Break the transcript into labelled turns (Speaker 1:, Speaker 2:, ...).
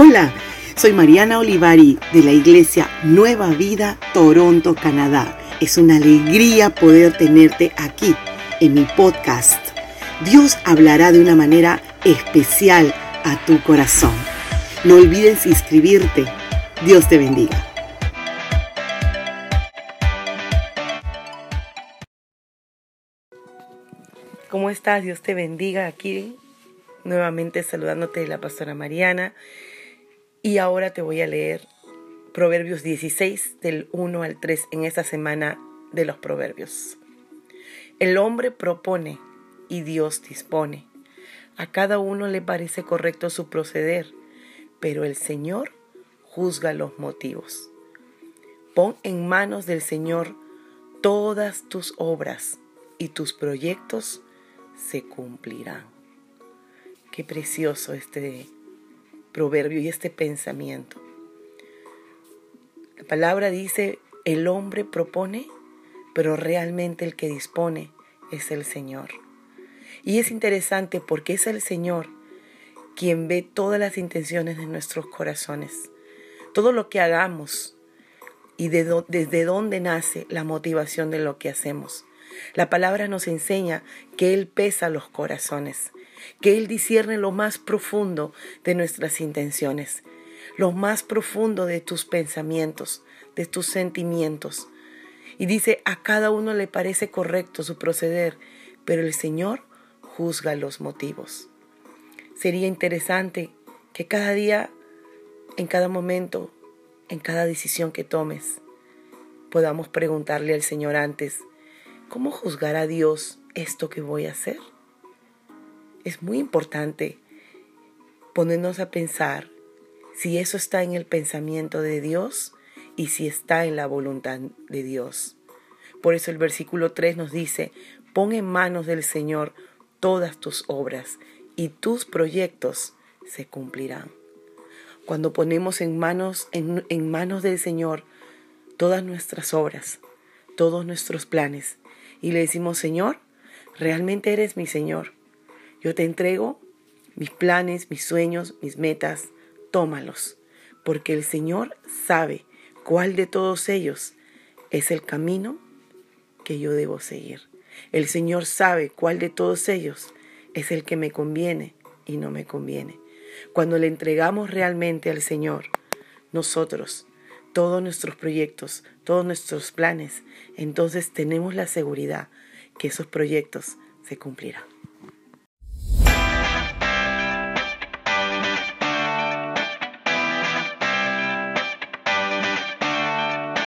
Speaker 1: Hola, soy Mariana Olivari de la Iglesia Nueva Vida, Toronto, Canadá. Es una alegría poder tenerte aquí en mi podcast. Dios hablará de una manera especial a tu corazón. No olvides inscribirte. Dios te bendiga. ¿Cómo estás? Dios te bendiga aquí. Nuevamente saludándote de la pastora Mariana. Y ahora te voy a leer Proverbios 16 del 1 al 3 en esta semana de los Proverbios. El hombre propone y Dios dispone. A cada uno le parece correcto su proceder, pero el Señor juzga los motivos. Pon en manos del Señor todas tus obras y tus proyectos se cumplirán. Qué precioso este proverbio y este pensamiento. La palabra dice, el hombre propone, pero realmente el que dispone es el Señor. Y es interesante porque es el Señor quien ve todas las intenciones de nuestros corazones, todo lo que hagamos y desde dónde nace la motivación de lo que hacemos. La palabra nos enseña que Él pesa los corazones que Él discierne lo más profundo de nuestras intenciones, lo más profundo de tus pensamientos, de tus sentimientos. Y dice, a cada uno le parece correcto su proceder, pero el Señor juzga los motivos. Sería interesante que cada día, en cada momento, en cada decisión que tomes, podamos preguntarle al Señor antes, ¿cómo juzgará Dios esto que voy a hacer? Es muy importante ponernos a pensar si eso está en el pensamiento de Dios y si está en la voluntad de Dios. Por eso el versículo 3 nos dice, pon en manos del Señor todas tus obras y tus proyectos se cumplirán. Cuando ponemos en manos, en, en manos del Señor todas nuestras obras, todos nuestros planes, y le decimos, Señor, realmente eres mi Señor. Yo te entrego mis planes, mis sueños, mis metas, tómalos, porque el Señor sabe cuál de todos ellos es el camino que yo debo seguir. El Señor sabe cuál de todos ellos es el que me conviene y no me conviene. Cuando le entregamos realmente al Señor, nosotros, todos nuestros proyectos, todos nuestros planes, entonces tenemos la seguridad que esos proyectos se cumplirán.